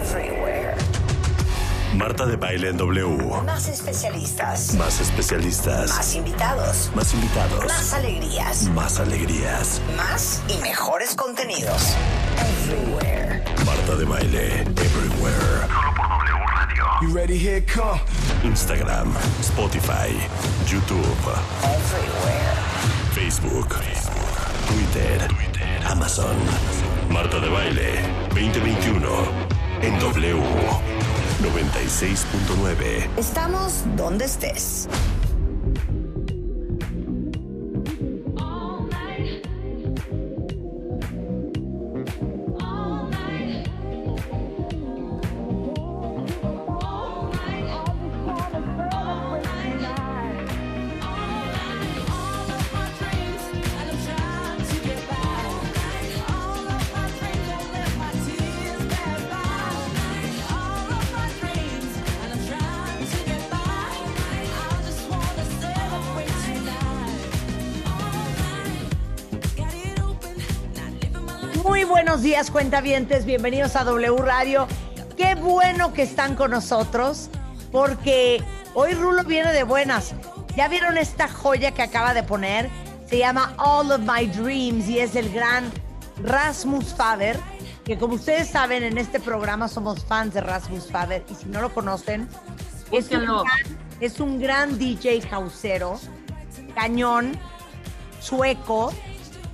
Everywhere. Marta de baile en W. Más especialistas. Más especialistas. Más invitados. Más invitados. Más alegrías. Más alegrías. Más y mejores contenidos. Everywhere. Marta de baile everywhere. Solo por W Radio. You ready? Here come. Instagram, Spotify, YouTube, Everywhere. Facebook, Twitter, Amazon. Marta de baile 2021 en W 96.9. Estamos donde estés. Muy buenos días, cuentavientes. Bienvenidos a W Radio. Qué bueno que están con nosotros, porque hoy Rulo viene de buenas. ¿Ya vieron esta joya que acaba de poner? Se llama All of My Dreams y es el gran Rasmus Faber, que como ustedes saben, en este programa somos fans de Rasmus Faber y si no lo conocen, es un, gran, es un gran DJ causero, cañón, sueco,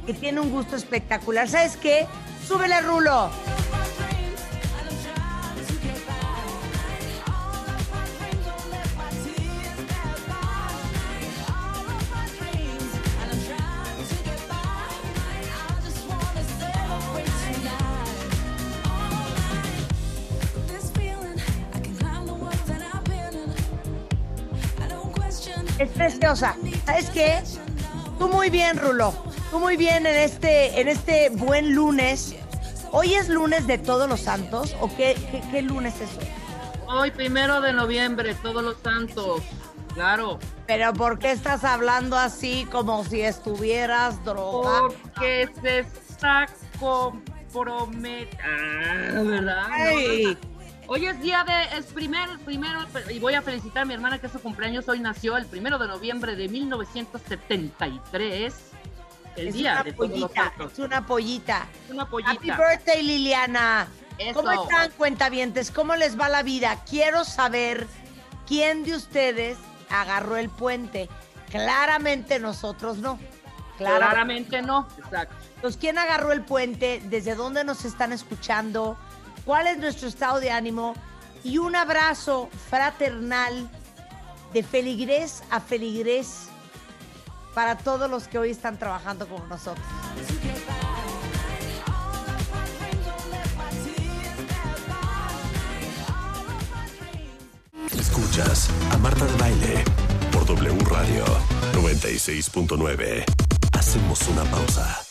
que tiene un gusto espectacular. ¿Sabes qué? Súbele, Rulo. Es preciosa. ¿Sabes qué? Tú muy bien, Rulo. Muy bien en este, en este buen lunes. ¿Hoy es lunes de todos los santos? ¿O qué, qué, qué lunes es hoy? Hoy, primero de noviembre, todos los santos. Claro. Pero ¿por qué estás hablando así como si estuvieras drogado? Porque se está comprometiendo. Ah, ¿verdad? Ay, Hoy es día de. Es primer, primero. Y voy a felicitar a mi hermana que es su cumpleaños. Hoy nació el primero de noviembre de 1973. El es día una de pollita, es una pollita. Happy birthday, Liliana. Eso. ¿Cómo están, cuentavientes? ¿Cómo les va la vida? Quiero saber quién de ustedes agarró el puente. Claramente nosotros no. Claramente. Claramente no. Exacto. Entonces, ¿quién agarró el puente? ¿Desde dónde nos están escuchando? ¿Cuál es nuestro estado de ánimo? Y un abrazo fraternal de feligrés a feligrés para todos los que hoy están trabajando con nosotros. Escuchas a Marta de baile por W Radio 96.9. Hacemos una pausa.